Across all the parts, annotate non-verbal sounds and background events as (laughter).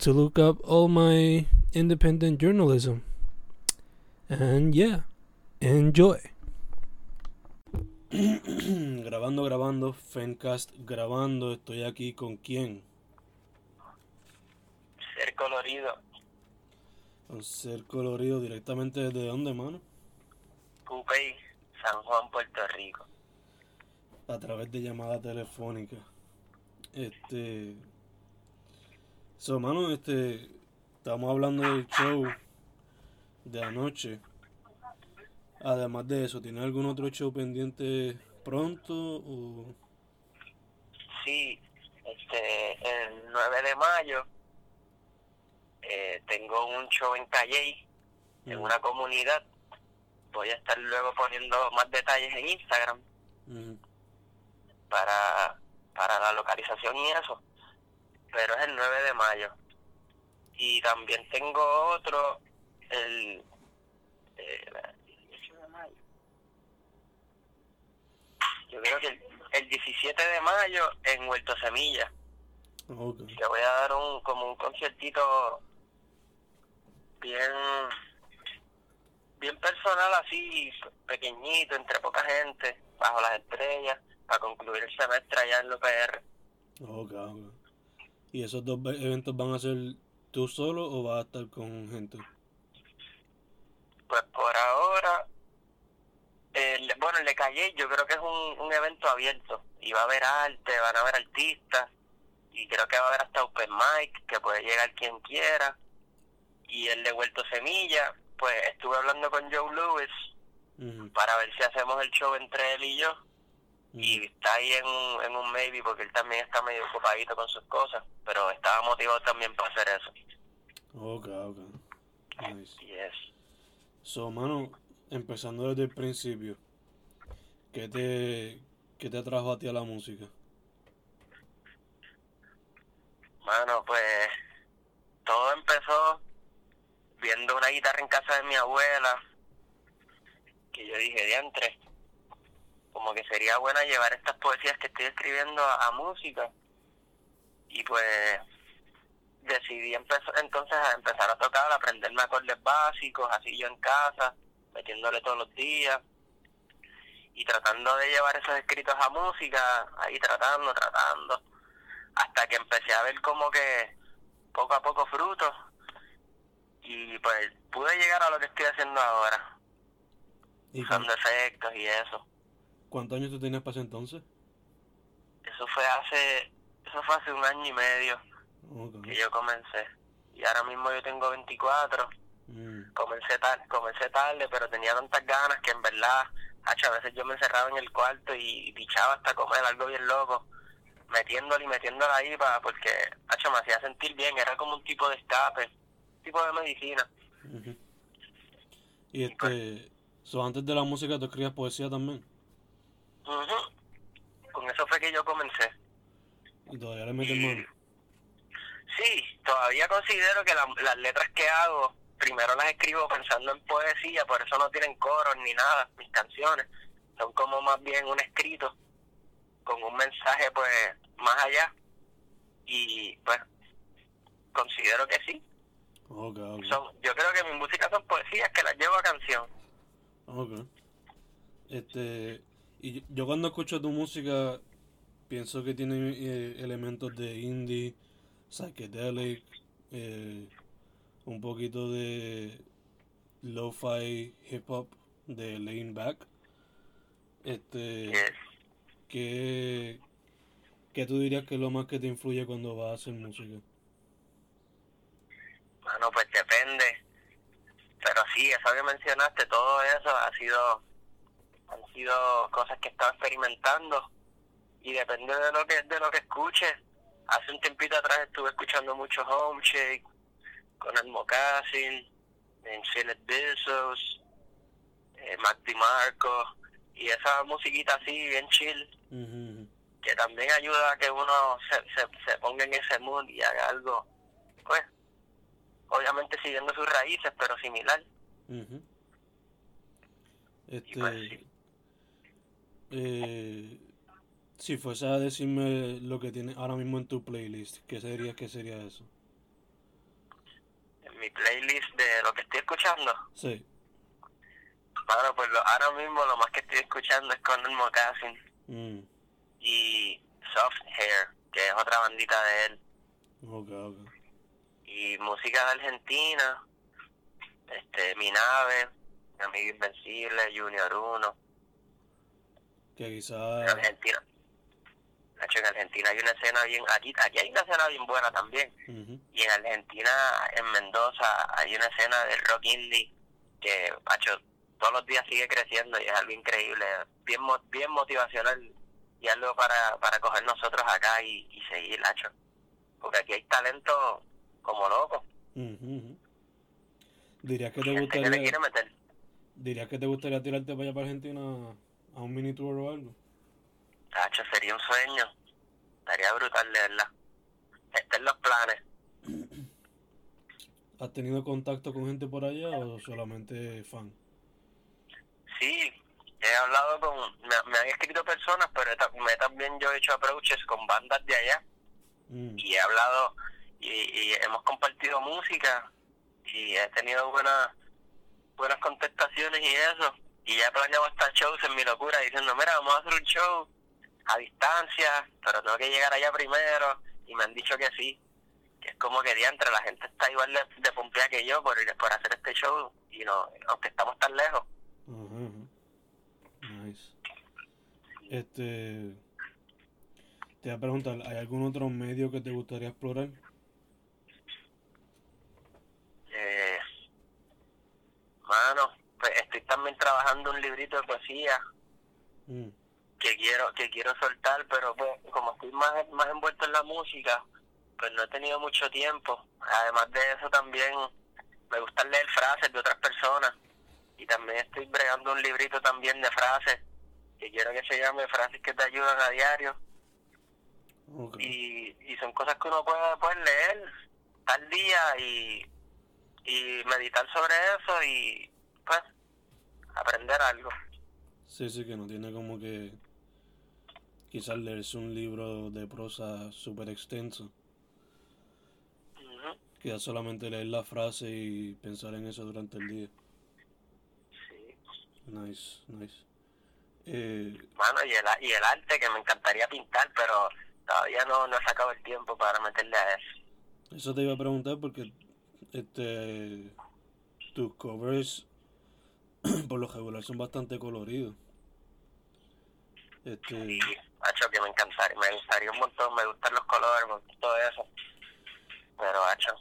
to look up all my independent journalism. And yeah, enjoy. (clears throat) grabando, grabando, Fencast grabando. Estoy aquí con quién? Ser colorido. Con ser colorido directamente desde dónde, mano? Cupey, San Juan, Puerto Rico. A través de llamada telefónica. Este. So, mano, este. Estamos hablando del show de anoche. Además de eso, ¿tiene algún otro show pendiente pronto? O... Sí, este, el 9 de mayo eh, tengo un show en Calle, en Mm. una comunidad. Voy a estar luego poniendo más detalles en Instagram Ujú. para, para la localización y eso. Pero es el 9 de mayo. Y también tengo otro el, eh, el 18 de mayo. Yo creo que el, el 17 de mayo en Huerto Semilla. Ok. Le voy a dar un como un conciertito bien bien personal así, pequeñito, entre poca gente, bajo las estrellas, para concluir el semestre allá en la UPR. Ok, ok. ¿Y esos dos ve- eventos van a ser tú solo o vas a estar con gente? Pues por ahora, el, bueno, el de Calle yo creo que es un, un evento abierto y va a haber arte, van a haber artistas y creo que va a haber hasta open mic, que puede llegar quien quiera. Y el de Huerto Semilla, pues estuve hablando con Joe Lewis para ver si hacemos el show entre él y yo. Y está ahí en un, en un maybe porque él también está medio ocupadito con sus cosas, pero estaba motivado también para hacer eso. Ok, ok. Nice. Y es, So, mano, empezando desde el principio, ¿qué te, qué te atrajo a ti a la música? mano, pues todo empezó viendo una guitarra en casa de mi abuela, que yo dije, diantre, como que sería buena llevar estas poesías que estoy escribiendo a, a música. Y pues decidí empezar, entonces a empezar a tocar, a aprenderme acordes básicos, así yo en casa, metiéndole todos los días y tratando de llevar esos escritos a música, ahí tratando, tratando, hasta que empecé a ver como que poco a poco frutos y pues pude llegar a lo que estoy haciendo ahora, ¿Y usando efectos y eso. Cuántos años tú tenías para ese entonces? Eso fue hace, eso fue hace un año y medio que yo comencé y ahora mismo yo tengo 24 Mm, comencé tarde, comencé tarde, pero tenía tantas ganas que en verdad, hacho, a veces yo me encerraba en el cuarto y pichaba hasta comer algo bien loco, metiéndole y metiéndole ahí para, porque, hacho, me hacía sentir bien, era como un tipo de escape, un tipo de medicina. Y este, so, antes de la música tú escribías poesía también. Con eso fue que yo comencé. Y todavía le metes mano. Sí, todavía considero que la- las letras que hago, primero las escribo pensando en poesía, por eso no tienen coros ni nada, mis canciones. Son como más bien un escrito con un mensaje pues más allá. Y pues considero que sí. Ok, ok. Son, yo creo que mi música son poesías que las llevo a canción. Ok. Este, y yo- cuando escucho tu música pienso que tiene eh, elementos de indie, psychedelic, eh, un poquito de lo-fi hip hop de Laying Back. Este, Yes. ¿qué, qué tú dirías que es lo más que te influye cuando vas a hacer música? Bueno, pues depende. Pero sí, eso que mencionaste, todo eso ha sido han sido cosas que he estado experimentando y depende de lo que de lo que escuche. Hace un tiempito atrás estuve escuchando mucho Home Shake con el Mocassin, en Philip Bezos, eh, Mac DiMarco, y esa musiquita así, bien chill, Ujú, que también ayuda a que uno se, se, se ponga en ese mood y haga algo, pues, obviamente siguiendo sus raíces, pero similar. ujú. Este, pues, sí. Eh, si fuese a decirme lo que tienes ahora mismo en tu playlist, ¿qué sería, qué sería eso? En mi playlist de lo que estoy escuchando, Sí. bueno, pues lo- ahora mismo lo más que estoy escuchando es Conor Mocassin Mm, y Soft Hair, que es otra bandita de él. ok, ok. y música de Argentina, este, Mi Nave, Mi Amigo Invencible, Junior 1, Que en. Argentina. Hecho, en Argentina hay una escena bien, aquí, aquí hay una escena bien buena también, y en Argentina, en Mendoza, hay una escena de rock indie que, macho, todos los días sigue creciendo y es algo increíble, bien bien motivacional y algo para, para coger nosotros acá y, y seguir. Porque aquí hay talento como loco, ujú, ujú. ¿Dirías que te que le gustaría, meter. dirías que te gustaría tirarte para allá para Argentina a un mini tour o algo? Tacho, sería un sueño. Estaría brutal, de verdad. Está en los planes. (clears throat) ¿Has tenido contacto con gente por allá o solamente fan? Sí, he hablado con... Me, me han escrito personas, pero me también yo he hecho approaches con bandas de allá. Mm, Y he hablado y, y hemos compartido música. Y he tenido buenas buenas contestaciones y eso. Y ya he planeado hasta shows en mi locura diciendo, mira, vamos a hacer un show a distancia, pero tengo que llegar allá primero. Y me han dicho que sí. que es como que diantre, la gente está igual de, de pompeada que yo por, por hacer este show, y no, aunque estamos tan lejos. Ajá. Nice. Este. Te voy a preguntar, ¿hay algún otro medio que te gustaría explorar? Eh, mano, pues estoy también trabajando un librito de poesía Mm, que quiero que quiero soltar, pero pues como estoy más, más envuelto en la música, pues no he tenido mucho tiempo. Además de eso también me gusta leer frases de otras personas y también estoy bregando un librito también de frases que quiero que se llame Frases que te ayudan a diario. y, y son cosas que uno puede, puede leer tal día y, y meditar sobre eso y pues aprender algo. Sí, sí, que no tiene como que. Quizás leerse un libro de prosa súper extenso. Ujú, Quizás solamente leer la frase y pensar en eso durante el día. Sí. Nice, nice. Eh, Bueno, y el, y el arte que me encantaría pintar, pero todavía no, no he sacado el tiempo para meterle a eso. Eso te iba a preguntar porque este tus covers (clears throat) por lo regular son bastante coloridos. Este, Y, hacho, que me encantaría, me gustaría un montón, me gustan los colores, me gusta todo eso. Pero, hacho,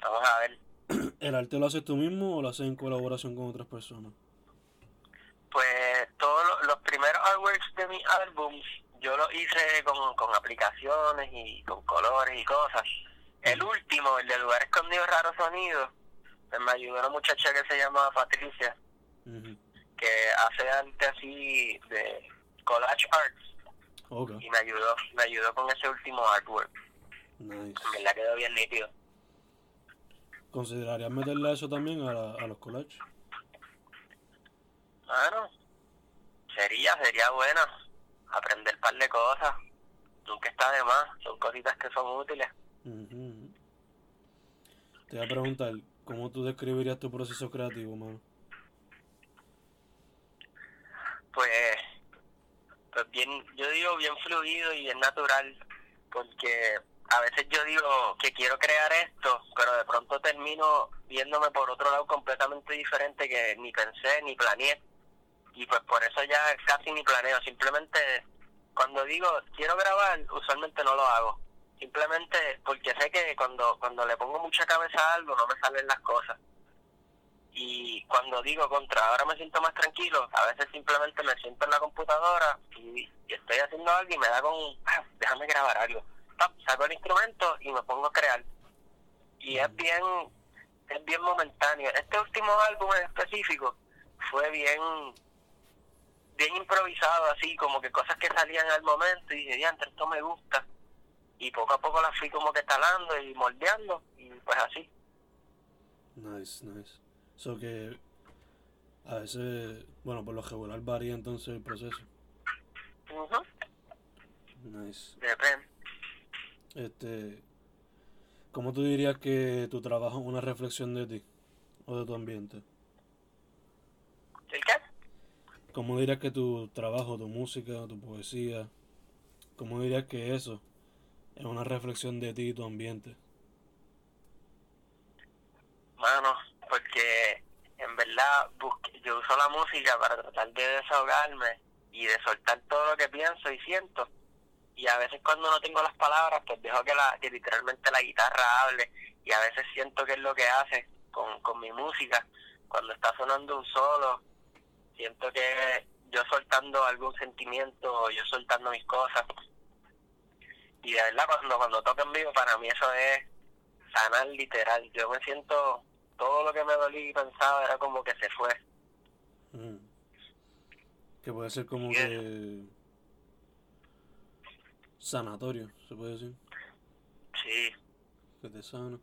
vamos a ver. (clears throat) ¿el arte lo haces tú mismo o lo haces en colaboración con otras personas? Pues todos lo- los primeros artworks de mis álbums yo los hice con, con aplicaciones y con colores y cosas. El último, el de Lugar Escondido Raro Sonido, pues me ayudó una muchacha que se llama Patricia, Que hace arte así de collage arts y me ayudó, me ayudó con ese último artwork. nice. Verdad quedó bien nítido. ¿Considerarías meterle eso también a, la- a los collages? Bueno, sería, sería bueno aprender un par de cosas. Nunca está de más, son cositas que son útiles. Ujú. Te voy a preguntar, ¿cómo tú describirías tu proceso creativo, mano? Pues, pues bien, yo digo bien fluido y bien natural, porque a veces yo digo que quiero crear esto, pero de pronto termino viéndome por otro lado completamente diferente que ni pensé ni planeé. Y pues por eso ya casi ni planeo, simplemente cuando digo quiero grabar, usualmente no lo hago. Simplemente porque sé que cuando cuando le pongo mucha cabeza a algo no me salen las cosas y cuando digo contra ahora me siento más tranquilo a veces simplemente me siento en la computadora y, y estoy haciendo algo y me da con "Ah, déjame grabar algo saco el instrumento y me pongo a crear y es bien es bien momentáneo. Este último álbum en específico fue bien bien improvisado, así como que cosas que salían al momento y dije, antes esto me gusta. Y poco a poco las fui como que talando y moldeando y pues así. Nice, nice. So que a veces, bueno, por lo regular varía entonces el proceso. Nice. Depende. Este, ¿cómo tú dirías que tu trabajo es una reflexión de ti o de tu ambiente? ¿El qué? ¿Cómo dirías que tu trabajo, tu música, tu poesía, cómo dirías que eso es una reflexión de ti y tu ambiente? Mano, verdad yo uso la música para tratar de desahogarme y de soltar todo lo que pienso y siento. Y a veces cuando no tengo las palabras, pues dejo que, la, que literalmente la guitarra hable. Y a veces siento que es lo que hace con, con mi música. Cuando está sonando un solo, siento que yo soltando algún sentimiento, yo soltando mis cosas. Y de verdad, cuando, cuando toco en vivo, para mí eso es sanar literal. Yo me siento, todo lo que me dolí y pensaba era como que se fue. Mm. Que puede ser como que sanatorio, se puede decir. Sí. Que te sana.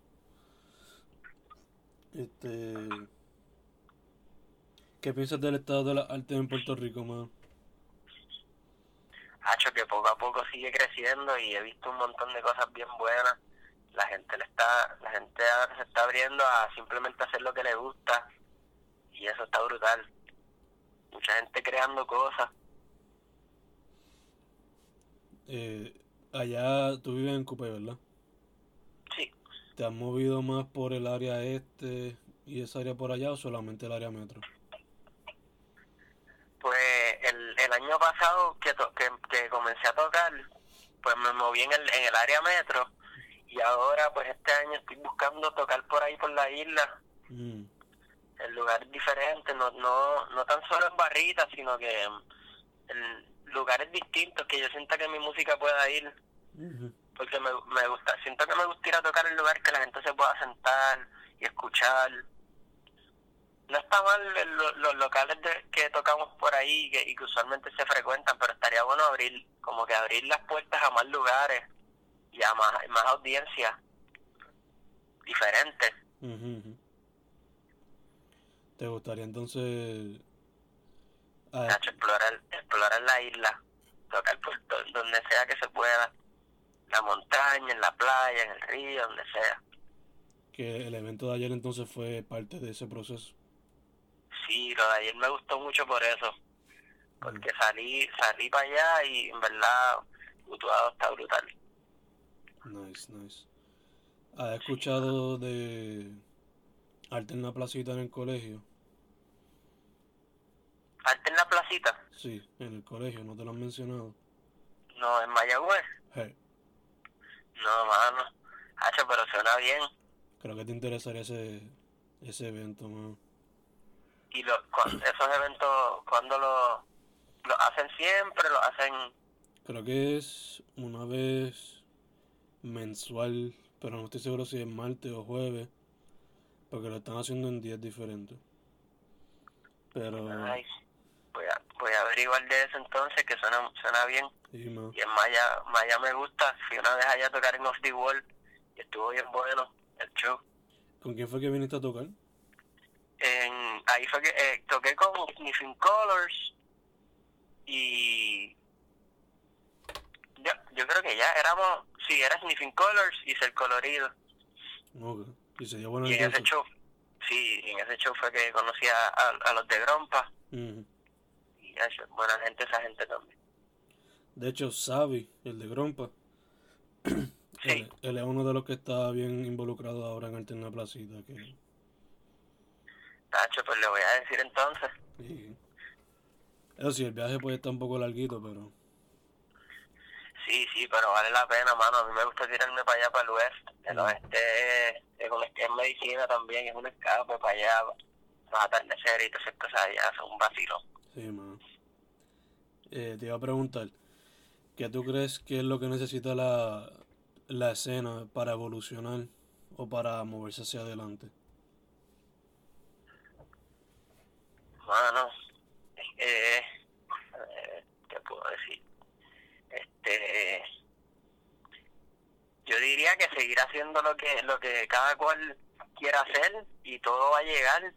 Este. ¿Qué piensas del estado de la arte en Puerto Rico, man? Hacho, que poco a poco sigue creciendo y he visto un montón de cosas bien buenas. La gente le está, la gente ahora se está abriendo a simplemente hacer lo que le gusta y eso está brutal. Mucha gente creando cosas. Eh, allá tú vives en Cupé, ¿verdad? Sí. ¿Te has movido más por el área este y esa área por allá o solamente el área metro? Pues el, el año pasado que, que, que comencé a tocar, pues me moví en el, en el área metro y ahora pues este año estoy buscando tocar por ahí por la isla. Mm. En lugares diferentes, no, no, no tan solo en barritas, sino que en lugares distintos que yo sienta que mi música pueda ir. Porque me, me gusta, siento que me gusta ir a tocar en lugar que la gente se pueda sentar y escuchar no está mal los locales de, que tocamos por ahí que, y que usualmente se frecuentan, pero estaría bueno abrir, como que abrir las puertas a más lugares y a más, más audiencias diferentes. ¿Te gustaría entonces explorar, explorar la isla, tocar por donde sea que se pueda, la montaña, en la playa, en el río, donde sea. Que el evento de ayer entonces fue parte de ese proceso. Sí, lo de ayer me gustó mucho por eso. Porque salí salí para allá y en verdad Utuado está brutal. Nice, nice. ¿Has escuchado de arte en la placita en el colegio? ¿Arte en la placita? Sí, en el colegio, ¿no te lo han mencionado? No, en Mayagüez. Hey. No, mano. Hacho, pero suena bien. Creo que te interesaría ese, ese evento, mano y lo, (coughs) esos eventos, cuando lo, lo hacen siempre? ¿Lo hacen...? Creo que es una vez mensual, pero no estoy seguro si es martes o jueves, porque lo están haciendo en días diferentes. Pero... Nice. Voy a, voy a averiguar de eso entonces, que suena, suena bien. y en Maya, Maya me gusta. Fui una vez allá a tocar en Off the Wall y estuvo bien bueno el show. ¿Con quién fue que viniste a tocar? en, ahí fue que eh, toqué con Sniffing Colors y yo, yo creo que ya éramos, sí, era Sniffing Colors y Ser Colorido. Y se dio bueno Y en ese show, sí, en ese show fue que conocí a, a, los de Grompa. Y eso, buena gente, esa gente también. De hecho, Savi, el de Grompa, (clears throat) sí. él, es uno de los que está bien involucrado ahora en Alterna Placita. Que Tacho, pues le voy a decir entonces. Sí. Eso sí, el viaje puede estar un poco larguito, pero... Sí, sí, pero vale la pena, mano. A mí me gusta tirarme para allá, para el oeste. El oeste es, un, es medicina también, es un escape para allá. Los atardeceres y todas esas cosas allá son un vacilo. Sí, mano. Eh, te iba a preguntar, ¿qué tú crees que es lo que necesita la, la escena para evolucionar o para moverse hacia adelante? Mano, eh, diría que seguir haciendo lo que lo que cada cual quiera hacer y todo va a llegar.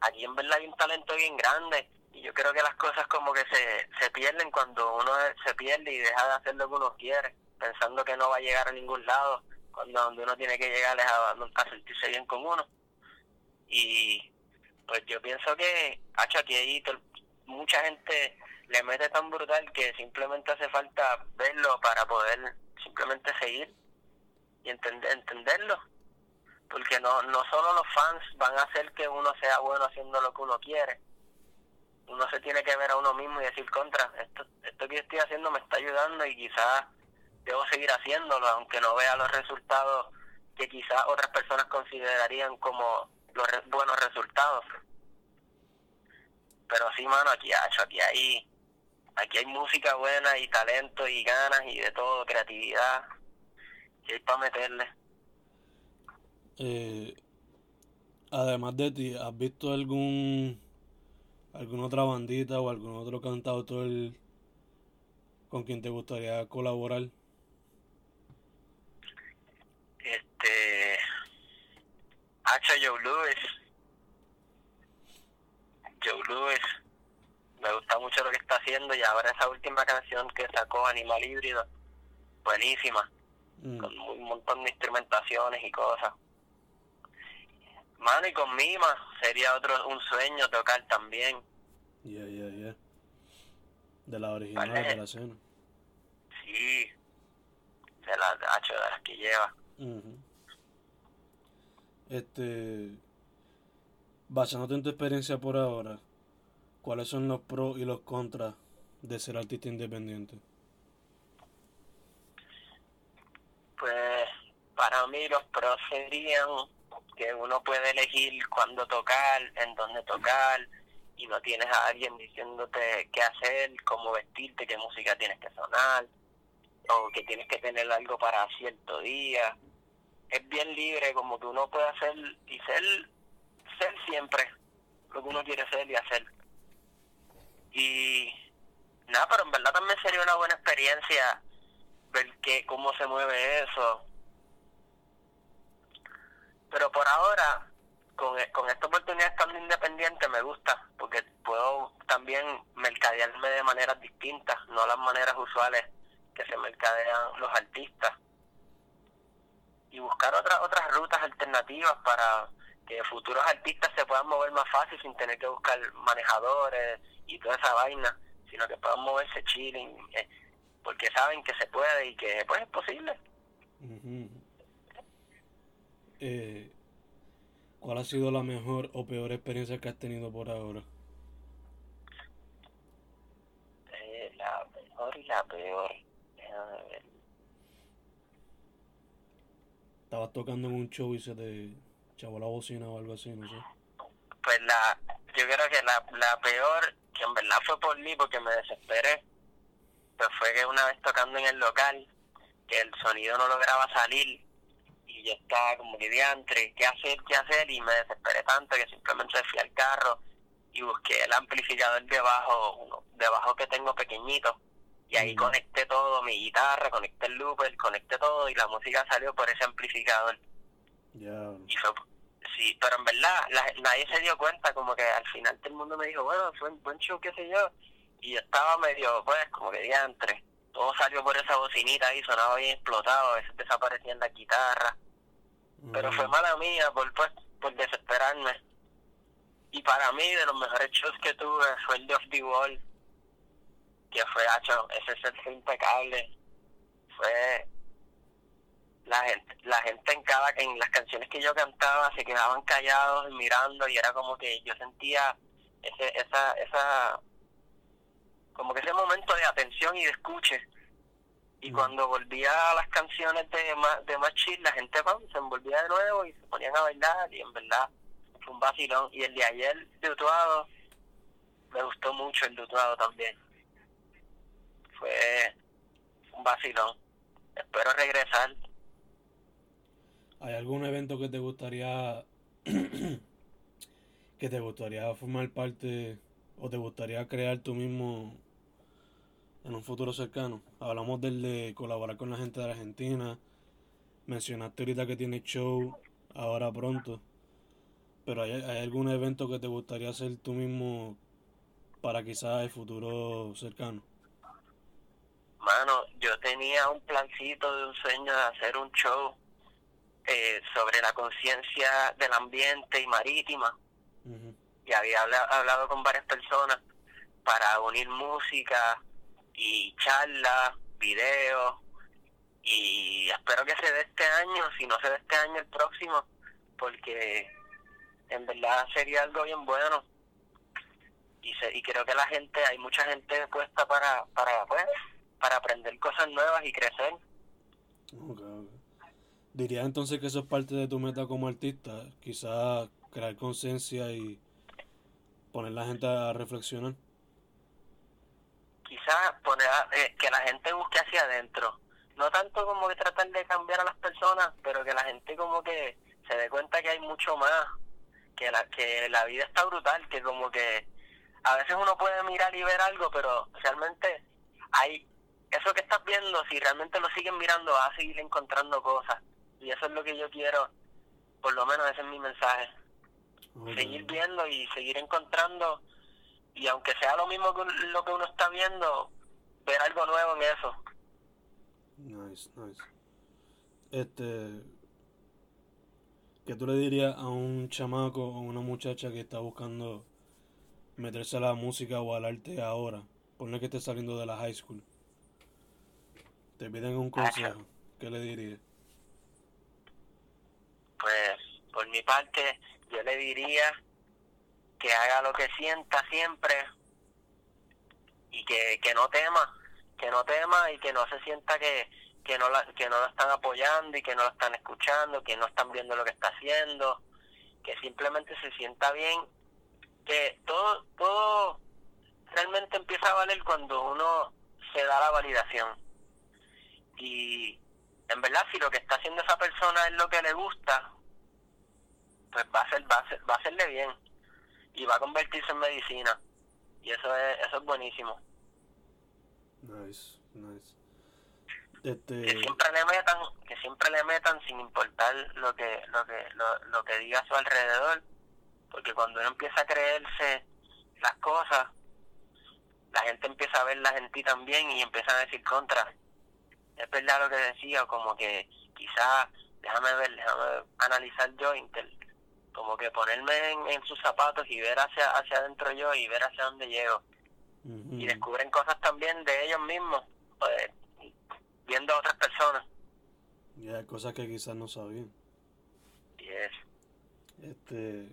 Aquí en verdad hay un talento bien grande y yo creo que las cosas como que se, se pierden cuando uno se pierde y deja de hacer lo que uno quiere, pensando que no va a llegar a ningún lado, cuando donde uno tiene que llegar es a, sentirse bien con uno. Y pues yo pienso que, hacho, aquí hay mucha gente le mete tan brutal que simplemente hace falta verlo para poder simplemente seguir y entender, entenderlo. Porque no, no solo los fans van a hacer que uno sea bueno haciendo lo que uno quiere. Uno se tiene que ver a uno mismo y decir contra, esto, esto que estoy haciendo me está ayudando y quizás debo seguir haciéndolo, aunque no vea los resultados que quizás otras personas considerarían como los buenos resultados. Pero sí, mano, aquí, aquí hay aquí hay música buena y talento y ganas y de todo, creatividad. Y hay para meterle. Eh, además de ti, ¿has visto algún alguna otra bandita o algún otro cantautor con quien te gustaría colaborar? Este. H. Joe Lewis. Joe Lewis me gusta mucho lo que está haciendo y ahora esa última canción que sacó Animal Híbrido, buenísima, mm. con un montón de instrumentaciones y cosas. Mano, y con Mima sería otro un sueño tocar también. Ya, ya, ya. De la original de la escena. Sí, de la, de, de las que lleva. Este, basándote en tu experiencia por ahora, ¿Cuáles son los pros y los contras de ser artista independiente? Pues para mí los pros serían que uno puede elegir cuándo tocar, en dónde tocar, y no tienes a alguien diciéndote qué hacer, cómo vestirte, qué música tienes que sonar, o que tienes que tener algo para cierto día. Es bien libre, como que uno puede hacer y ser, ser siempre lo que uno quiere ser y hacer. Nada, pero en verdad también sería una buena experiencia ver que, cómo se mueve eso. Pero por ahora, con, con esta oportunidad estando independiente me gusta, porque puedo también mercadearme de maneras distintas, no las maneras usuales que se mercadean los artistas. Y buscar otras otras rutas alternativas para que futuros artistas se puedan mover más fácil sin tener que buscar manejadores, y toda esa vaina, sino que puedan moverse chilling, eh, porque saben que se puede y que pues es posible. eh, ¿Cuál ha sido la mejor o peor experiencia que has tenido por ahora? Eh, la mejor y la peor. Ver. Estabas tocando en un show y se te chavó la bocina o algo así, no sé. Pues la, yo creo que la, la peor que en verdad fue por mí porque me desesperé, pues fue que una vez tocando en el local, que el sonido no lograba salir y yo estaba como que diantre, ¿qué hacer, qué hacer? Y me desesperé tanto que simplemente fui al carro y busqué el amplificador debajo, uno, debajo que tengo pequeñito, y ahí conecté todo, mi guitarra, conecté el looper, conecté todo y la música salió por ese amplificador. Y fue, sí, pero en verdad nadie se dio cuenta, como que al final todo el mundo me dijo, bueno, fue un buen show, qué sé yo, y yo estaba medio, pues, como que diantre, todo salió por esa bocinita ahí, sonaba bien explotado, a veces desaparecía en la guitarra, pero fue mm. mala mía por, pues, por desesperarme. Y para mí, de los mejores shows que tuve fue el de Off the Wall, que fue, hecho, ese set fue impecable, fue la gente, la gente en cada, en las canciones que yo cantaba se quedaban callados mirando y era como que yo sentía ese, esa, esa, como que ese momento de atención y de escuche. Y mm. cuando volvía a las canciones de más, de más chill, la gente se envolvía de nuevo y se ponían a bailar y en verdad fue un vacilón. Y el de ayer, Dutuado, me gustó mucho el Dutuado también. Fue un vacilón. Espero regresar ¿Hay algún evento que te gustaría (clears throat) que te gustaría formar parte o te gustaría crear tú mismo en un futuro cercano? Hablamos del de colaborar con la gente de Argentina. Mencionaste ahorita que tienes show ahora pronto. Pero ¿hay, ¿hay algún evento que te gustaría hacer tú mismo para quizás el futuro cercano? Mano, yo tenía un plancito de un sueño de hacer un show eh, sobre la conciencia del ambiente y marítima. Y había habla- hablado con varias personas para unir música y charlas, videos. Y espero que se dé este año, si no se dé este año, el próximo, porque en verdad sería algo bien bueno. Y, se, y creo que la gente, hay mucha gente puesta para, para, pues, para aprender cosas nuevas y crecer. Ok. Diría entonces que eso es parte de tu meta como artista, quizás crear conciencia y poner la gente a reflexionar. quizás poner a- eh, que la gente busque hacia adentro no tanto como que tratar de cambiar a las personas pero que la gente como que se dé cuenta que hay mucho más que la que la vida está brutal que como que a veces uno puede mirar y ver algo pero realmente hay eso que estás viendo si realmente lo siguen mirando vas a seguir encontrando cosas y eso es lo que yo quiero por lo menos ese es mi mensaje seguir viendo y seguir encontrando y aunque sea lo mismo que lo que uno está viendo ver algo nuevo en eso Nice, nice. Este, ¿qué tú le dirías a un chamaco o una muchacha que está buscando meterse a la música o al arte ahora? Ponle que esté saliendo de la high school. Te piden un consejo. ¿Qué le dirías? Pues por mi parte yo le diría que haga lo que sienta siempre y que, que no tema que no tema y que no se sienta que que no la, que no la están apoyando y que no la están escuchando que no están viendo lo que está haciendo que simplemente se sienta bien que todo todo realmente empieza a valer cuando uno se da la validación. Y en verdad si lo que está haciendo esa persona es lo que le gusta pues va a ser va a ser, va a hacerle bien. Y va a convertirse en medicina. Y eso es eso es buenísimo. Nice, nice. que Este, siempre le metan que siempre le metan sin importar lo que lo que lo, lo que diga a su alrededor. Porque cuando uno empieza a creerse las cosas la gente empieza a verlas en ti también y empiezan a decir contra. Es verdad lo que decía como que quizás déjame ver déjame analizar yo inter- como que ponerme en, en sus zapatos y ver hacia hacia adentro yo y ver hacia dónde llego y descubren cosas también de ellos mismos pues, viendo a otras personas Y hay cosas que quizás no sabían. y es Este,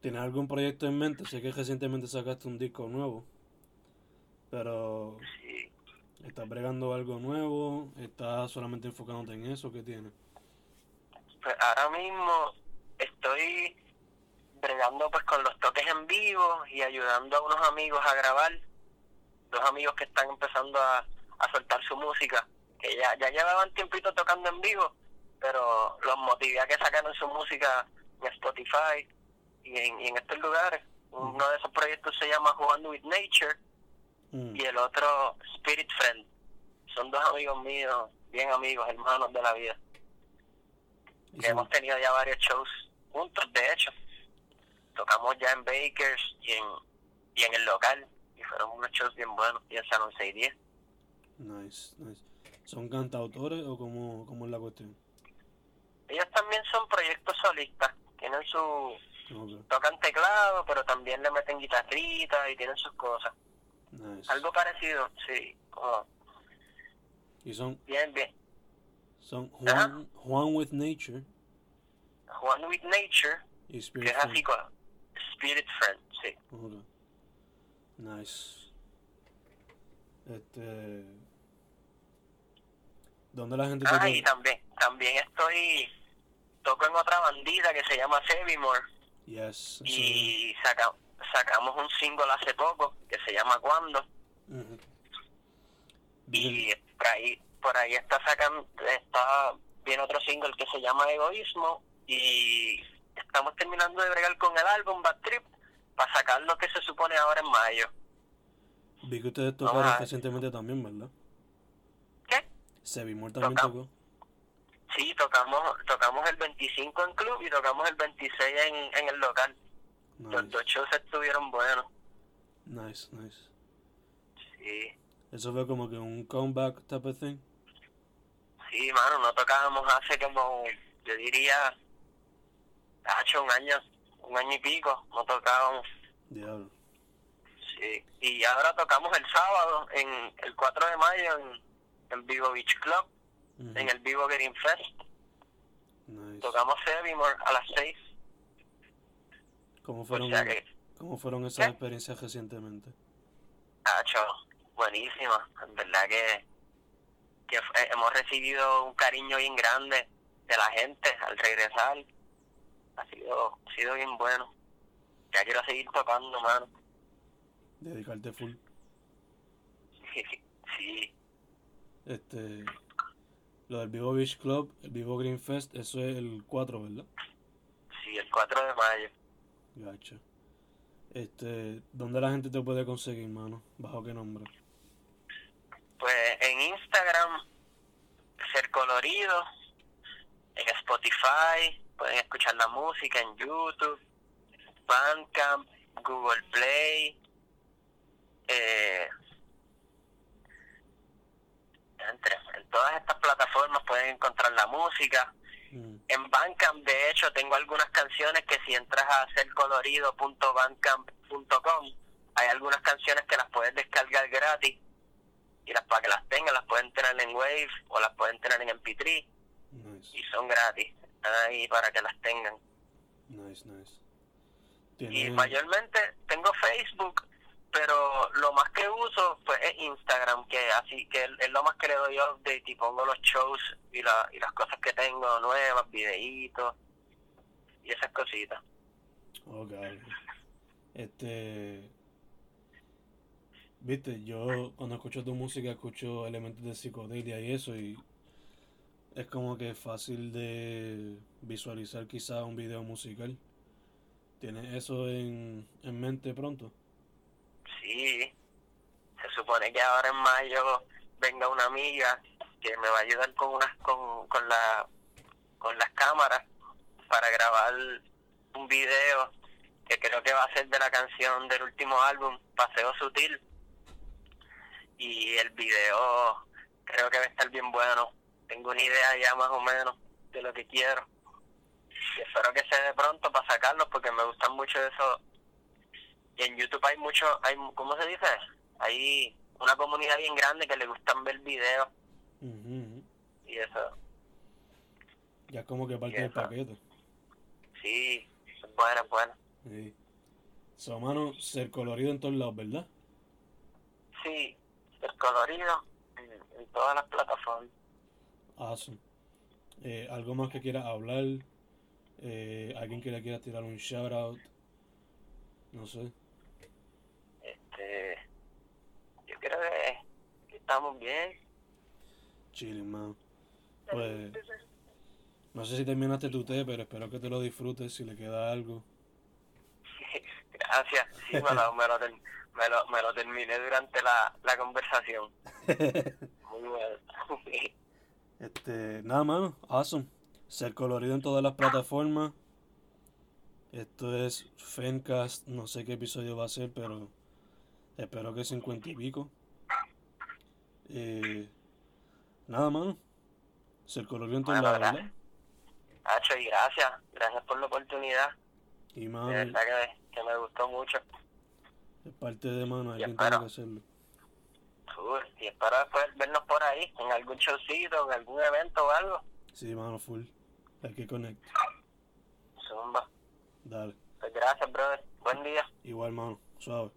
¿tienes algún proyecto en mente? Sé que recientemente sacaste un disco nuevo, pero sí. ¿estás bregando algo nuevo? ¿Estás solamente enfocándote en eso? ¿Qué tienes? Pues ahora mismo estoy bregando pues con los toques en vivo y ayudando a unos amigos a grabar, dos amigos que están empezando a, a soltar su música, que ya, ya llevaban tiempito tocando en vivo, pero los motivé a que sacaran su música en Spotify y en, y en estos lugares. Uno de esos proyectos se llama Jugando with Nature Mm, y el otro Spirit Friend. Son dos amigos míos, bien amigos, hermanos de la vida. que hemos tenido ya varios shows juntos, de hecho. Tocamos ya en Bakers y en, y en el local, y fueron unos shows bien buenos, y en Salón 610. Nice, nice. ¿Son cantautores o cómo, cómo es la cuestión? Ellos también son proyectos solistas, tienen su... Tocan teclado, pero también le meten guitarrita y tienen sus cosas. nice. Algo parecido, sí, como Y son, bien, bien. son. Juan, Juan with Nature Juan with Nature, y que Spirit es así Friend. como Spirit Friend, sí. Ok. Nice. Este. ¿Dónde la gente te Ah, y también, también estoy... Toco en otra bandita que se llama Sevimore. Yes. y saca, sacamos un single hace poco que se llama Cuando. Bien. y por ahí por ahí está sacan está viene otro single que se llama Egoísmo y estamos terminando de bregar con el álbum Bad Trip para sacar lo que se supone ahora en mayo. Vi que ustedes tocaron recientemente también, ¿verdad? ¿Qué? Sevimor también tocó. Sí, tocamos tocamos el 25 en club y tocamos el 26 en, en el local. Los dos shows estuvieron buenos. nice, nice. Sí, Eso fue como que un comeback type of thing. sí, mano, no tocábamos hace como, yo diría, hecho un año, un año y pico, no tocábamos. Diablo. Sí, y ahora tocamos el sábado, en el 4 de mayo, en, en Vivo Beach Club, en el Vivo Green Fest. Nice. Tocamos Sevimore a las 6. ¿Cómo O fueron, sea que, ¿Cómo fueron esas ¿Qué? experiencias recientemente? ha hecho buenísima. En verdad que, que hemos recibido un cariño bien grande de la gente al regresar. Ha sido, ha sido bien bueno. Ya quiero seguir tocando, mano. Dedicarte full. Sí, (laughs) Este, lo del Vivo Beach Club, el Vivo Green Fest, eso es el 4, ¿verdad? sí, el 4 de mayo. Gacho. Este, ¿dónde la gente te puede conseguir, mano? ¿Bajo qué nombre? Pues en Instagram, Ser Colorido, en Spotify, pueden escuchar la música en YouTube, Bandcamp, Google Play, eh, entre, en todas estas plataformas pueden encontrar la música. Mm, En Bandcamp, de hecho, tengo algunas canciones que si entras a sercolorido.bandcamp.com, hay algunas canciones que las puedes descargar gratis y las para que las tengan las pueden tener en Wave o las pueden tener en MP3 nice, y son gratis. Están ahí para que las tengan. nice, nice. Y ¿Tienes, mayormente tengo Facebook, pero lo más que uso pues es Instagram, que así que es lo más que le doy update y pongo los shows y, la, y las cosas que tengo nuevas, videitos y esas cositas. Ok. Este. Viste, yo cuando escucho tu música escucho elementos de psicodelia y eso, y es como que fácil de visualizar quizá un video musical. ¿Tienes eso en, en mente pronto? Sí, se supone que ahora en mayo venga una amiga que me va a ayudar con unas con, con la con las cámaras para grabar un video que creo que va a ser de la canción del último álbum Paseo Sutil y el video creo que va a estar bien bueno tengo una idea ya más o menos de lo que quiero y espero que se dé pronto para sacarlo porque me gustan mucho eso y en YouTube hay mucho, hay, ¿cómo se dice? Hay una comunidad bien grande que le gustan ver videos y eso, Ya es como que parte del paquete. sí, es bueno, es bueno. Sí. So, mano, ser colorido en todos lados, ¿verdad? Sí, el colorido en, en todas las plataformas. Awesome. Eh, ¿Algo más que quieras hablar? Eh, ¿Alguien que le quiera tirar un shout out? No sé. Este, yo creo que, que estamos bien. Chilling, man. Pues, no sé si terminaste tu té, pero espero que te lo disfrutes si le queda algo. (laughs) Gracias, sí, me lo, me lo, me lo, me lo terminé durante la, la conversación. (laughs) Muy bueno. (laughs) Este, nada, mano. Awesome. Ser colorido en todas las plataformas. Esto es Fencast. No sé qué episodio va a ser, pero espero que 50 y pico. Eh, nada, mano. Ser colorido en Bueno, lados, gracias. ¿verdad? Hacho, y gracias, gracias por la oportunidad. Y De mano, verdad que, que me gustó mucho. es parte de mano. Alguien tiene que hacerlo. Cool. Y espero después vernos por ahí, en algún showcito, en algún evento o algo. Sí, mano, full. Hay que connect. Zumba. Dale. Pues gracias, brother. Buen día. Igual, mano. Suave.